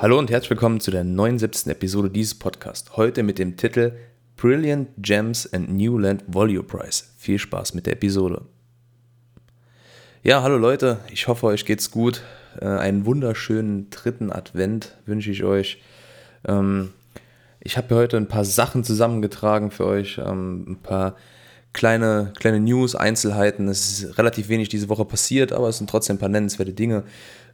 Hallo und herzlich willkommen zu der 79. Episode dieses Podcasts. Heute mit dem Titel Brilliant Gems and New Land Volume Prize. Viel Spaß mit der Episode. Ja, hallo Leute, ich hoffe, euch geht's gut. Äh, einen wunderschönen dritten Advent wünsche ich euch. Ähm, ich habe heute ein paar Sachen zusammengetragen für euch, ähm, ein paar kleine, kleine News, Einzelheiten. Es ist relativ wenig diese Woche passiert, aber es sind trotzdem ein paar nennenswerte Dinge,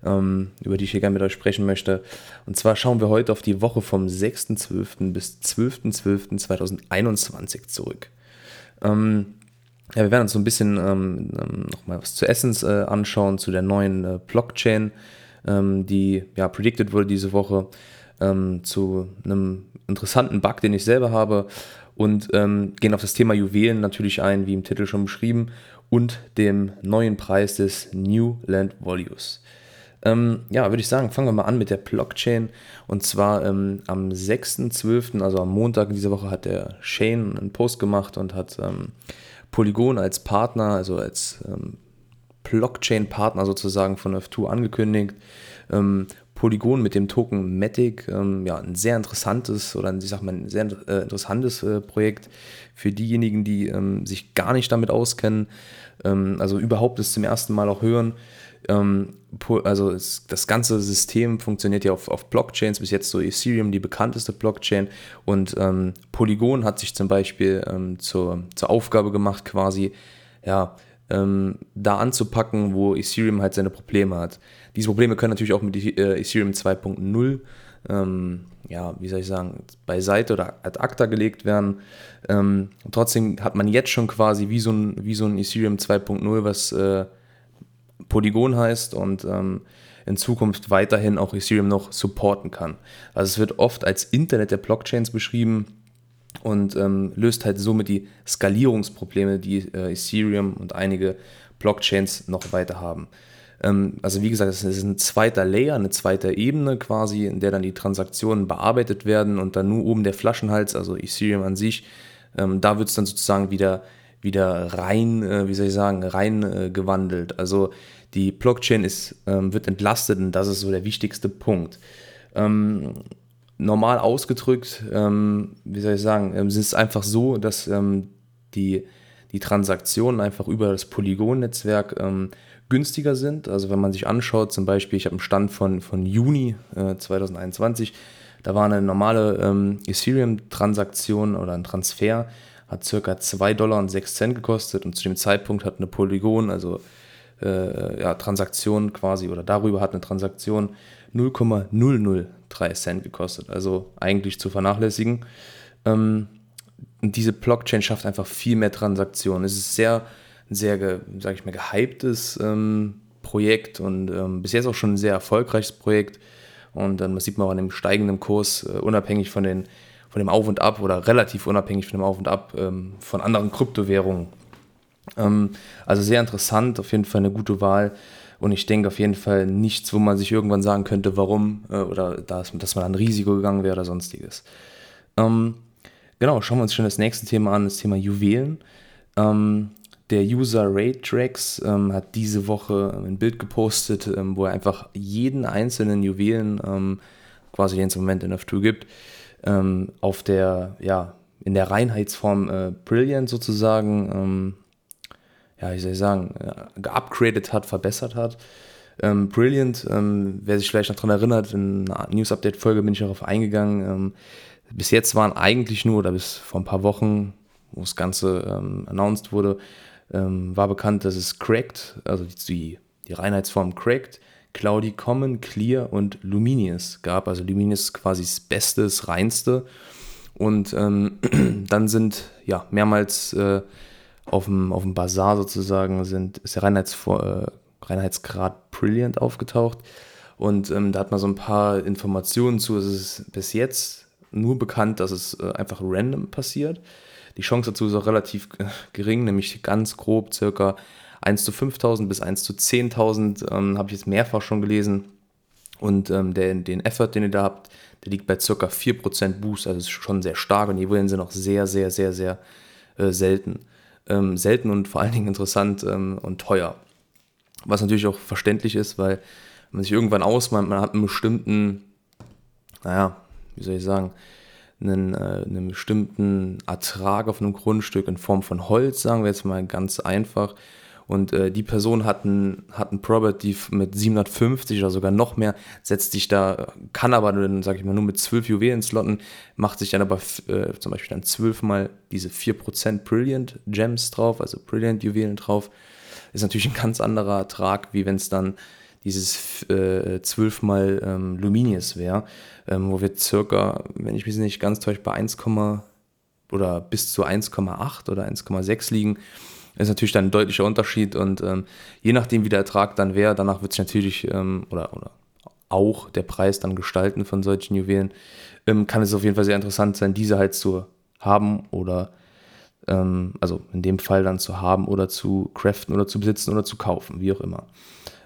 ähm, über die ich hier gerne mit euch sprechen möchte. Und zwar schauen wir heute auf die Woche vom 6.12. bis 12.12.2021 zurück. Ähm, ja, wir werden uns so ein bisschen ähm, ähm nochmal was zu Essence äh, anschauen, zu der neuen äh, Blockchain, ähm, die ja predicted wurde diese Woche, ähm, zu einem interessanten Bug, den ich selber habe und ähm, gehen auf das Thema Juwelen natürlich ein, wie im Titel schon beschrieben, und dem neuen Preis des New Land Values. Ähm, ja, würde ich sagen, fangen wir mal an mit der Blockchain. Und zwar ähm, am 6.12., also am Montag dieser Woche, hat der Shane einen Post gemacht und hat ähm, Polygon als Partner, also als ähm, Blockchain-Partner sozusagen von F2 angekündigt. Polygon mit dem Token Matic, ähm, ja, ein sehr interessantes oder ein, ich sag mal, ein sehr äh, interessantes äh, Projekt für diejenigen, die ähm, sich gar nicht damit auskennen, ähm, also überhaupt das zum ersten Mal auch hören. Ähm, also es, das ganze System funktioniert ja auf, auf, Blockchains, bis jetzt so Ethereum, die bekannteste Blockchain. Und ähm, Polygon hat sich zum Beispiel ähm, zur, zur Aufgabe gemacht, quasi, ja, ähm, da anzupacken, wo Ethereum halt seine Probleme hat. Diese Probleme können natürlich auch mit äh, Ethereum 2.0, ähm, ja, wie soll ich sagen, beiseite oder ad acta gelegt werden. Ähm, trotzdem hat man jetzt schon quasi wie so ein, wie so ein Ethereum 2.0, was äh, Polygon heißt und ähm, in Zukunft weiterhin auch Ethereum noch supporten kann. Also es wird oft als Internet der Blockchains beschrieben und ähm, löst halt somit die Skalierungsprobleme, die äh, Ethereum und einige Blockchains noch weiter haben. Ähm, also wie gesagt, es ist ein zweiter Layer, eine zweite Ebene quasi, in der dann die Transaktionen bearbeitet werden und dann nur oben der Flaschenhals, also Ethereum an sich, ähm, da wird es dann sozusagen wieder, wieder rein, äh, wie soll ich sagen, rein äh, gewandelt. Also die Blockchain ist, ähm, wird entlastet und das ist so der wichtigste Punkt. Normal ausgedrückt, ähm, wie soll ich sagen, ähm, es ist einfach so, dass ähm, die, die Transaktionen einfach über das Polygon-Netzwerk ähm, günstiger sind. Also wenn man sich anschaut, zum Beispiel, ich habe einen Stand von, von Juni äh, 2021, da war eine normale ähm, Ethereum-Transaktion oder ein Transfer, hat circa 2,06 Dollar und Cent gekostet und zu dem Zeitpunkt hat eine Polygon, also äh, ja, Transaktion quasi, oder darüber hat eine Transaktion 0,003 Cent gekostet, also eigentlich zu vernachlässigen. Ähm, diese Blockchain schafft einfach viel mehr Transaktionen. Es ist sehr, sehr, sage ich mal, gehyptes ähm, Projekt und ähm, bis jetzt auch schon ein sehr erfolgreiches Projekt. Und dann sieht man auch an dem steigenden Kurs, äh, unabhängig von, den, von dem Auf und Ab oder relativ unabhängig von dem Auf und Ab ähm, von anderen Kryptowährungen. Ähm, also sehr interessant, auf jeden Fall eine gute Wahl. Und ich denke auf jeden Fall nichts, wo man sich irgendwann sagen könnte, warum äh, oder dass, dass man ein Risiko gegangen wäre oder sonstiges. Ähm, genau, schauen wir uns schon das nächste Thema an, das Thema Juwelen. Ähm, der User Raytrax ähm, hat diese Woche ein Bild gepostet, ähm, wo er einfach jeden einzelnen Juwelen, ähm, quasi den es im Moment in F2 gibt, ähm, auf der, ja, in der Reinheitsform äh, Brilliant sozusagen ja, wie soll ich sagen, geupgradet hat, verbessert hat. Ähm, Brilliant, ähm, wer sich vielleicht noch daran erinnert, in einer News-Update-Folge bin ich darauf eingegangen. Ähm, bis jetzt waren eigentlich nur, oder bis vor ein paar Wochen, wo das Ganze ähm, announced wurde, ähm, war bekannt, dass es Cracked, also die, die Reinheitsform Cracked, Cloudy Common, Clear und Luminous gab. Also Luminous ist quasi das Beste, das Reinste. Und ähm, dann sind ja mehrmals äh, auf dem, auf dem Bazar sozusagen sind, ist der Reinheits, äh, Reinheitsgrad Brilliant aufgetaucht. Und ähm, da hat man so ein paar Informationen zu. Es ist bis jetzt nur bekannt, dass es äh, einfach random passiert. Die Chance dazu ist auch relativ gering, nämlich ganz grob circa 1 zu 5000 bis 1 zu 10.000, ähm, habe ich jetzt mehrfach schon gelesen. Und ähm, der, den Effort, den ihr da habt, der liegt bei circa 4% Boost, also ist schon sehr stark und die Wellen sind auch sehr, sehr, sehr, sehr äh, selten ähm, selten und vor allen Dingen interessant ähm, und teuer. Was natürlich auch verständlich ist, weil man sich irgendwann ausmalt, man hat einen bestimmten naja, wie soll ich sagen, einen, äh, einen bestimmten Ertrag auf einem Grundstück in Form von Holz, sagen wir jetzt mal ganz einfach. Und äh, die Person hat ein, hat ein Property mit 750 oder sogar noch mehr, setzt sich da, kann aber dann, sag ich mal, nur mit 12 Juwelen slotten, macht sich dann aber äh, zum Beispiel dann 12 mal diese 4% Brilliant Gems drauf, also Brilliant Juwelen drauf. Ist natürlich ein ganz anderer Ertrag, wie wenn es dann dieses äh, 12 mal ähm, Luminius wäre, ähm, wo wir circa, wenn ich mich nicht ganz täusche, bei 1, oder bis zu 1,8 oder 1,6 liegen ist natürlich dann ein deutlicher Unterschied und ähm, je nachdem, wie der Ertrag dann wäre, danach wird sich natürlich ähm, oder, oder auch der Preis dann gestalten von solchen Juwelen, ähm, kann es auf jeden Fall sehr interessant sein, diese halt zu haben oder ähm, also in dem Fall dann zu haben oder zu craften oder zu besitzen oder zu kaufen, wie auch immer.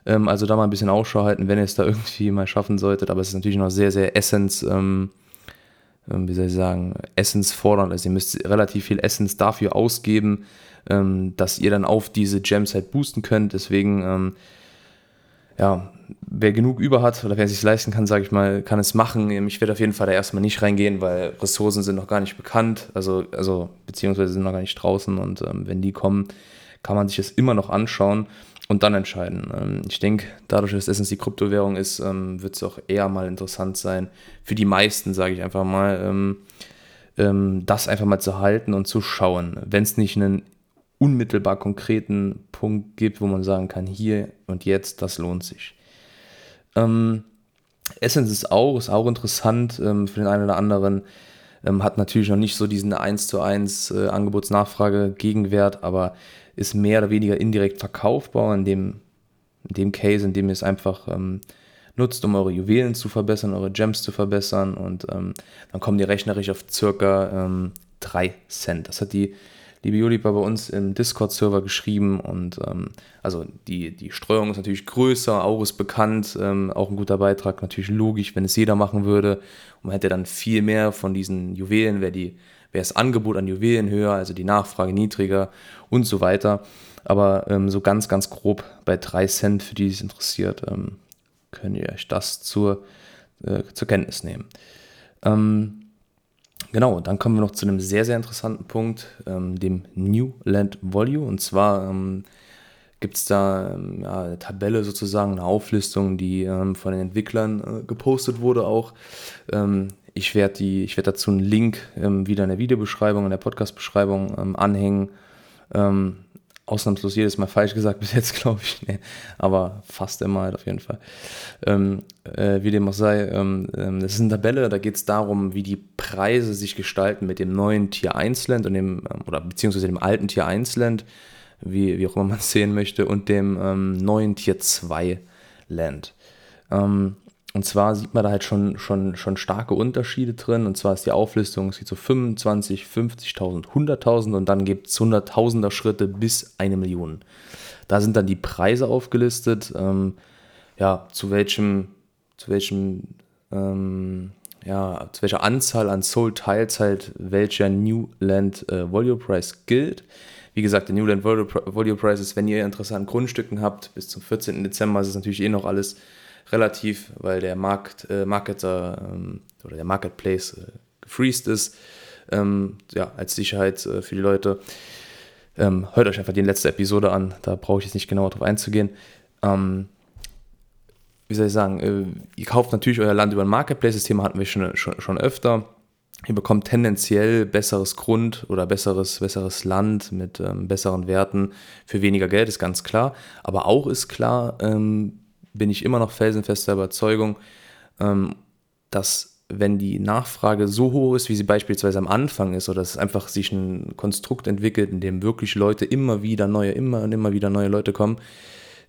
Ähm, also da mal ein bisschen Ausschau halten, wenn ihr es da irgendwie mal schaffen solltet, aber es ist natürlich noch sehr, sehr Essence ähm, wie soll ich sagen, Essence fordern. Also ihr müsst relativ viel Essence dafür ausgeben, ähm, dass ihr dann auf diese Gems halt boosten könnt. Deswegen, ähm, ja, wer genug über hat oder wer sich leisten kann, sage ich mal, kann es machen. Ich werde auf jeden Fall da erstmal nicht reingehen, weil Ressourcen sind noch gar nicht bekannt, also, also beziehungsweise sind noch gar nicht draußen und ähm, wenn die kommen, kann man sich das immer noch anschauen und dann entscheiden. Ähm, ich denke, dadurch, dass Essence die Kryptowährung ist, ähm, wird es auch eher mal interessant sein, für die meisten, sage ich einfach mal, ähm, das einfach mal zu halten und zu schauen. Wenn es nicht einen unmittelbar konkreten Punkt gibt, wo man sagen kann, hier und jetzt, das lohnt sich. Ähm, Essence ist auch, ist auch interessant ähm, für den einen oder anderen, ähm, hat natürlich noch nicht so diesen 1 zu 1 äh, Angebotsnachfrage-Gegenwert, aber ist mehr oder weniger indirekt verkaufbar in dem, in dem Case, in dem ihr es einfach ähm, nutzt, um eure Juwelen zu verbessern, eure Gems zu verbessern und ähm, dann kommen die rechnerisch auf circa 3 ähm, Cent. Das hat die liebe Juli bei uns im Discord-Server geschrieben und ähm, also die, die Streuung ist natürlich größer, auch ist bekannt, ähm, auch ein guter Beitrag, natürlich logisch, wenn es jeder machen würde und man hätte dann viel mehr von diesen Juwelen, wäre die das Angebot an Juwelen höher, also die Nachfrage niedriger und so weiter. Aber ähm, so ganz, ganz grob bei 3 Cent, für die es interessiert, ähm, könnt ihr euch das zur, äh, zur Kenntnis nehmen. Ähm, Genau, dann kommen wir noch zu einem sehr, sehr interessanten Punkt, ähm, dem New Land Volume. Und zwar ähm, gibt es da ähm, ja, eine Tabelle sozusagen, eine Auflistung, die ähm, von den Entwicklern äh, gepostet wurde auch. Ähm, ich werde werd dazu einen Link ähm, wieder in der Videobeschreibung, in der Podcast-Beschreibung anhängen ausnahmslos jedes Mal falsch gesagt bis jetzt, glaube ich. Nee, aber fast immer halt auf jeden Fall. Ähm, äh, wie dem auch sei, ähm, ähm das ist eine Tabelle, da geht es darum, wie die Preise sich gestalten mit dem neuen Tier 1 Land und dem, ähm, oder beziehungsweise dem alten Tier 1 Land, wie, wie auch immer man es sehen möchte, und dem ähm, neuen Tier 2 Land. Ähm, und zwar sieht man da halt schon, schon, schon starke Unterschiede drin. Und zwar ist die Auflistung, es geht so 25, 50.000, 100.000 und dann gibt es 100.000er Schritte bis eine Million. Da sind dann die Preise aufgelistet, ähm, ja, zu welchem, zu welchem, ähm, ja, zu welcher Anzahl an Soul Tiles halt welcher New Land äh, Volume Price gilt. Wie gesagt, der New Land Volume Price ist, wenn ihr Interesse an Grundstücken habt, bis zum 14. Dezember ist es natürlich eh noch alles relativ, weil der Markt, äh, Marketer ähm, oder der Marketplace äh, gefreezed ist. Ähm, ja, als Sicherheit äh, für die Leute. Ähm, hört euch einfach die letzte Episode an, da brauche ich jetzt nicht genauer drauf einzugehen. Ähm, wie soll ich sagen, äh, ihr kauft natürlich euer Land über ein Marketplace, das Thema hatten wir schon, schon, schon öfter. Ihr bekommt tendenziell besseres Grund oder besseres, besseres Land mit ähm, besseren Werten für weniger Geld, ist ganz klar. Aber auch ist klar, ähm, bin ich immer noch felsenfester Überzeugung, ähm, dass wenn die Nachfrage so hoch ist, wie sie beispielsweise am Anfang ist, oder dass einfach sich ein Konstrukt entwickelt, in dem wirklich Leute immer wieder neue, immer und immer wieder neue Leute kommen,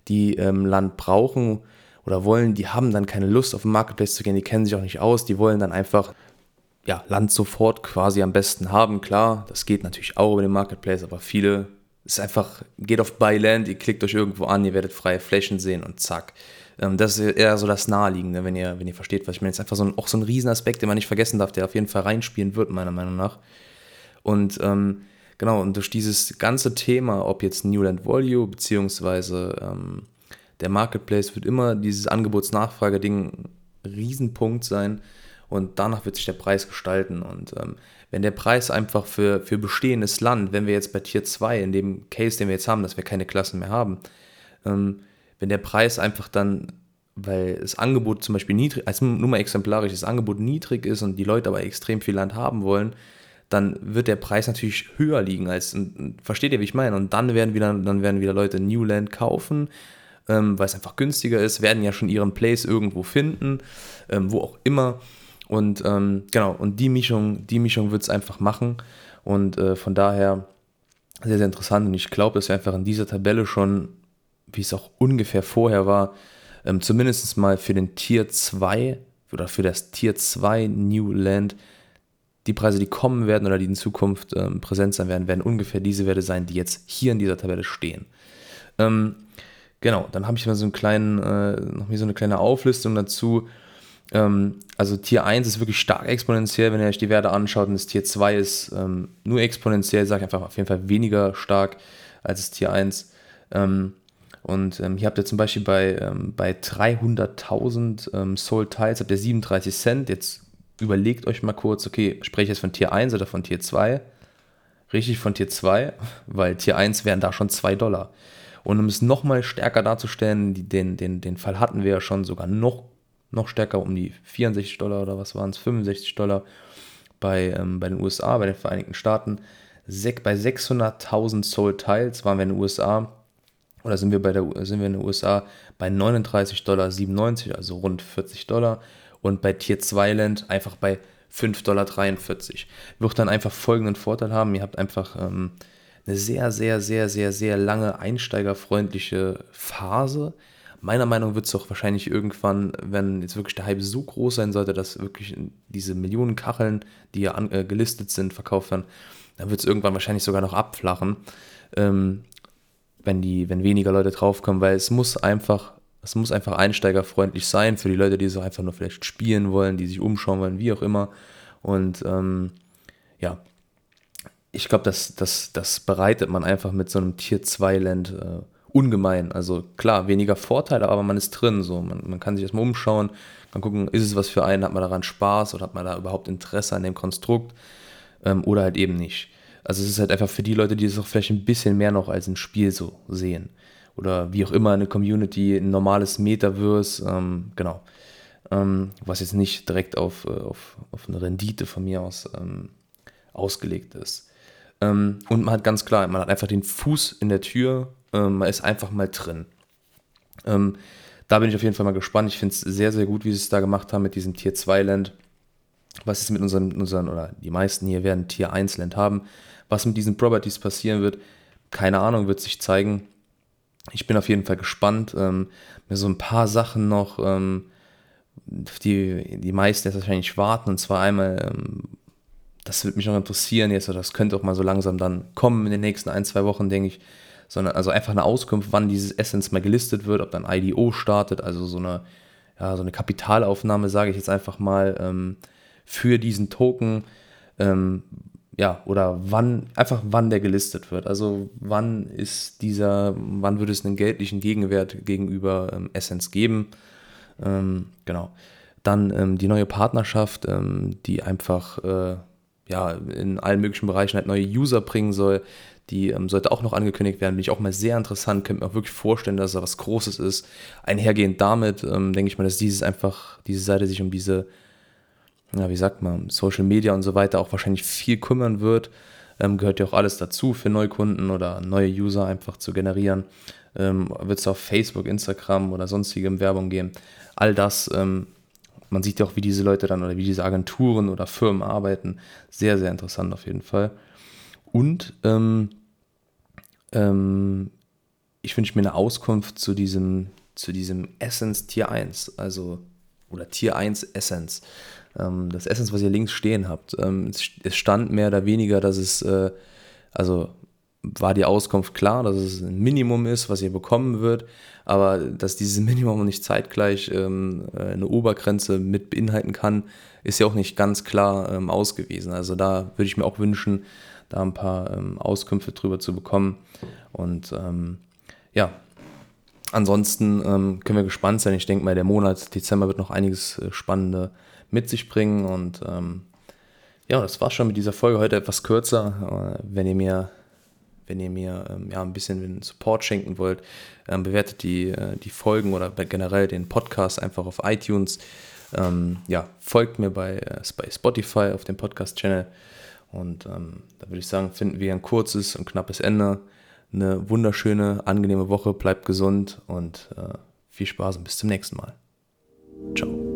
die ähm, Land brauchen oder wollen, die haben dann keine Lust auf den Marketplace zu gehen, die kennen sich auch nicht aus, die wollen dann einfach ja, Land sofort quasi am besten haben. Klar, das geht natürlich auch über den Marketplace, aber viele ist einfach, geht auf Buy Land, ihr klickt euch irgendwo an, ihr werdet freie Flächen sehen und zack. Ähm, das ist eher so das Naheliegende, wenn ihr, wenn ihr versteht, was ich meine. Das ist einfach so ein, auch so ein Riesenaspekt, den man nicht vergessen darf, der auf jeden Fall reinspielen wird, meiner Meinung nach. Und ähm, genau, und durch dieses ganze Thema, ob jetzt Newland Volume beziehungsweise ähm, der Marketplace, wird immer dieses Angebots-Nachfrage-Ding ein Riesenpunkt sein. und danach wird sich der Preis gestalten. Und ähm, wenn der Preis einfach für, für bestehendes Land, wenn wir jetzt bei Tier 2, in dem Case, den wir jetzt haben, dass wir keine Klassen mehr haben, ähm, wenn der Preis einfach dann, weil das Angebot zum Beispiel niedrig, also nur mal exemplarisch, das Angebot niedrig ist und die Leute aber extrem viel Land haben wollen, dann wird der Preis natürlich höher liegen als, versteht ihr, wie ich meine? Und dann werden wieder, dann werden wieder Leute New Land kaufen, ähm, weil es einfach günstiger ist, werden ja schon ihren Place irgendwo finden, ähm, wo auch immer. Und ähm, genau, und die Mischung, die Mischung wird es einfach machen. Und äh, von daher sehr, sehr interessant. Und ich glaube, dass wir einfach in dieser Tabelle schon, wie es auch ungefähr vorher war, ähm, zumindest mal für den Tier 2 oder für das Tier 2 New Land die Preise, die kommen werden oder die in Zukunft ähm, präsent sein werden, werden ungefähr diese Werte sein, die jetzt hier in dieser Tabelle stehen. Ähm, genau, dann habe ich mal so einen kleinen, äh, noch mal so eine kleine Auflistung dazu. Ähm, also Tier 1 ist wirklich stark exponentiell, wenn ihr euch die Werte anschaut, und das Tier 2 ist ähm, nur exponentiell, sage ich einfach auf jeden Fall weniger stark als das Tier 1. Ähm, und ähm, hier habt ihr zum Beispiel bei, bei 300.000 Soul Tiles habt ihr 37 Cent. Jetzt überlegt euch mal kurz, okay, spreche ich jetzt von Tier 1 oder von Tier 2? Richtig von Tier 2, weil Tier 1 wären da schon 2 Dollar. Und um es nochmal stärker darzustellen, die, den, den, den Fall hatten wir ja schon sogar noch, noch stärker, um die 64 Dollar oder was waren es, 65 Dollar bei, ähm, bei den USA, bei den Vereinigten Staaten. Sek, bei 600.000 Soul Tiles waren wir in den USA, oder sind wir, bei der, sind wir in den USA bei 39,97 Dollar, also rund 40 Dollar und bei Tier 2 Land einfach bei 5,43 Dollar. Wird dann einfach folgenden Vorteil haben: Ihr habt einfach ähm, eine sehr, sehr, sehr, sehr, sehr lange einsteigerfreundliche Phase. Meiner Meinung wird es auch wahrscheinlich irgendwann, wenn jetzt wirklich der Hype so groß sein sollte, dass wirklich diese Millionen Kacheln, die ja an, äh, gelistet sind, verkauft werden, dann wird es irgendwann wahrscheinlich sogar noch abflachen, ähm, wenn, die, wenn weniger Leute draufkommen, weil es muss einfach es muss einfach einsteigerfreundlich sein für die Leute, die so einfach nur vielleicht spielen wollen, die sich umschauen wollen, wie auch immer. Und ähm, ja, ich glaube, das, das, das bereitet man einfach mit so einem Tier 2 Land äh, ungemein. Also klar, weniger Vorteile, aber man ist drin. So. Man, man kann sich erstmal umschauen, kann gucken, ist es was für einen, hat man daran Spaß oder hat man da überhaupt Interesse an dem Konstrukt ähm, oder halt eben nicht. Also es ist halt einfach für die Leute, die es auch vielleicht ein bisschen mehr noch als ein Spiel so sehen oder wie auch immer eine Community, ein normales Metaverse, ähm, genau. Ähm, was jetzt nicht direkt auf, äh, auf, auf eine Rendite von mir aus ähm, ausgelegt ist. Ähm, und man hat ganz klar, man hat einfach den Fuß in der Tür, ähm, man ist einfach mal drin. Ähm, da bin ich auf jeden Fall mal gespannt. Ich finde es sehr, sehr gut, wie sie es da gemacht haben mit diesem Tier 2 Land. Was ist mit unseren, unseren, oder die meisten hier werden Tier 1 Land haben. Was mit diesen Properties passieren wird, keine Ahnung, wird sich zeigen ich bin auf jeden Fall gespannt. Ähm, mir so ein paar Sachen noch, ähm, die die meisten jetzt wahrscheinlich warten. Und zwar einmal, ähm, das würde mich noch interessieren jetzt, oder das könnte auch mal so langsam dann kommen in den nächsten ein, zwei Wochen, denke ich. Sondern also einfach eine Auskunft, wann dieses Essence mal gelistet wird, ob dann IDO startet, also so eine, ja, so eine Kapitalaufnahme, sage ich jetzt einfach mal, ähm, für diesen Token. Ähm, ja, oder wann, einfach wann der gelistet wird. Also wann ist dieser, wann würde es einen geldlichen Gegenwert gegenüber ähm, Essence geben. Ähm, genau. Dann ähm, die neue Partnerschaft, ähm, die einfach äh, ja, in allen möglichen Bereichen halt neue User bringen soll. Die ähm, sollte auch noch angekündigt werden. Bin ich auch mal sehr interessant. Könnte mir auch wirklich vorstellen, dass da was Großes ist. Einhergehend damit ähm, denke ich mal, dass dieses einfach, diese Seite sich um diese ja, wie sagt man, Social Media und so weiter auch wahrscheinlich viel kümmern wird. Ähm, gehört ja auch alles dazu für Neukunden oder neue User einfach zu generieren. Ähm, wird es auf Facebook, Instagram oder sonstigem Werbung geben. All das, ähm, man sieht ja auch, wie diese Leute dann oder wie diese Agenturen oder Firmen arbeiten. Sehr, sehr interessant auf jeden Fall. Und ähm, ähm, ich wünsche mir eine Auskunft zu diesem, zu diesem Essence Tier 1, also oder Tier 1 Essence. Ähm, das Essence, was ihr links stehen habt, ähm, es, stand mehr oder weniger, dass es, äh, also war die Auskunft klar, dass es ein Minimum ist, was ihr bekommen wird, aber dass dieses Minimum nicht zeitgleich ähm, äh, eine Obergrenze mit beinhalten kann, ist ja auch nicht ganz klar ähm, ausgewiesen. Also da würde ich mir auch wünschen, da ein paar ähm, Auskünfte drüber zu bekommen. Und ähm, ja, ansonsten ähm, können wir gespannt sein. Ich denke mal, der Monat Dezember wird noch einiges äh, Spannende mit sich bringen. Und ähm, ja, das war schon mit dieser Folge heute etwas kürzer. Äh, wenn ihr mir, wenn ihr mir ähm, ja, ein bisschen Support schenken wollt, ähm, bewertet die, äh, die Folgen oder generell den Podcast einfach auf iTunes. Ähm, ja, folgt mir bei, äh, bei Spotify auf dem Podcast-Channel. Und ähm, da würde ich sagen, finden wir ein kurzes und knappes Ende. Eine wunderschöne, angenehme Woche. Bleibt gesund und äh, viel Spaß und bis zum nächsten Mal. Ciao.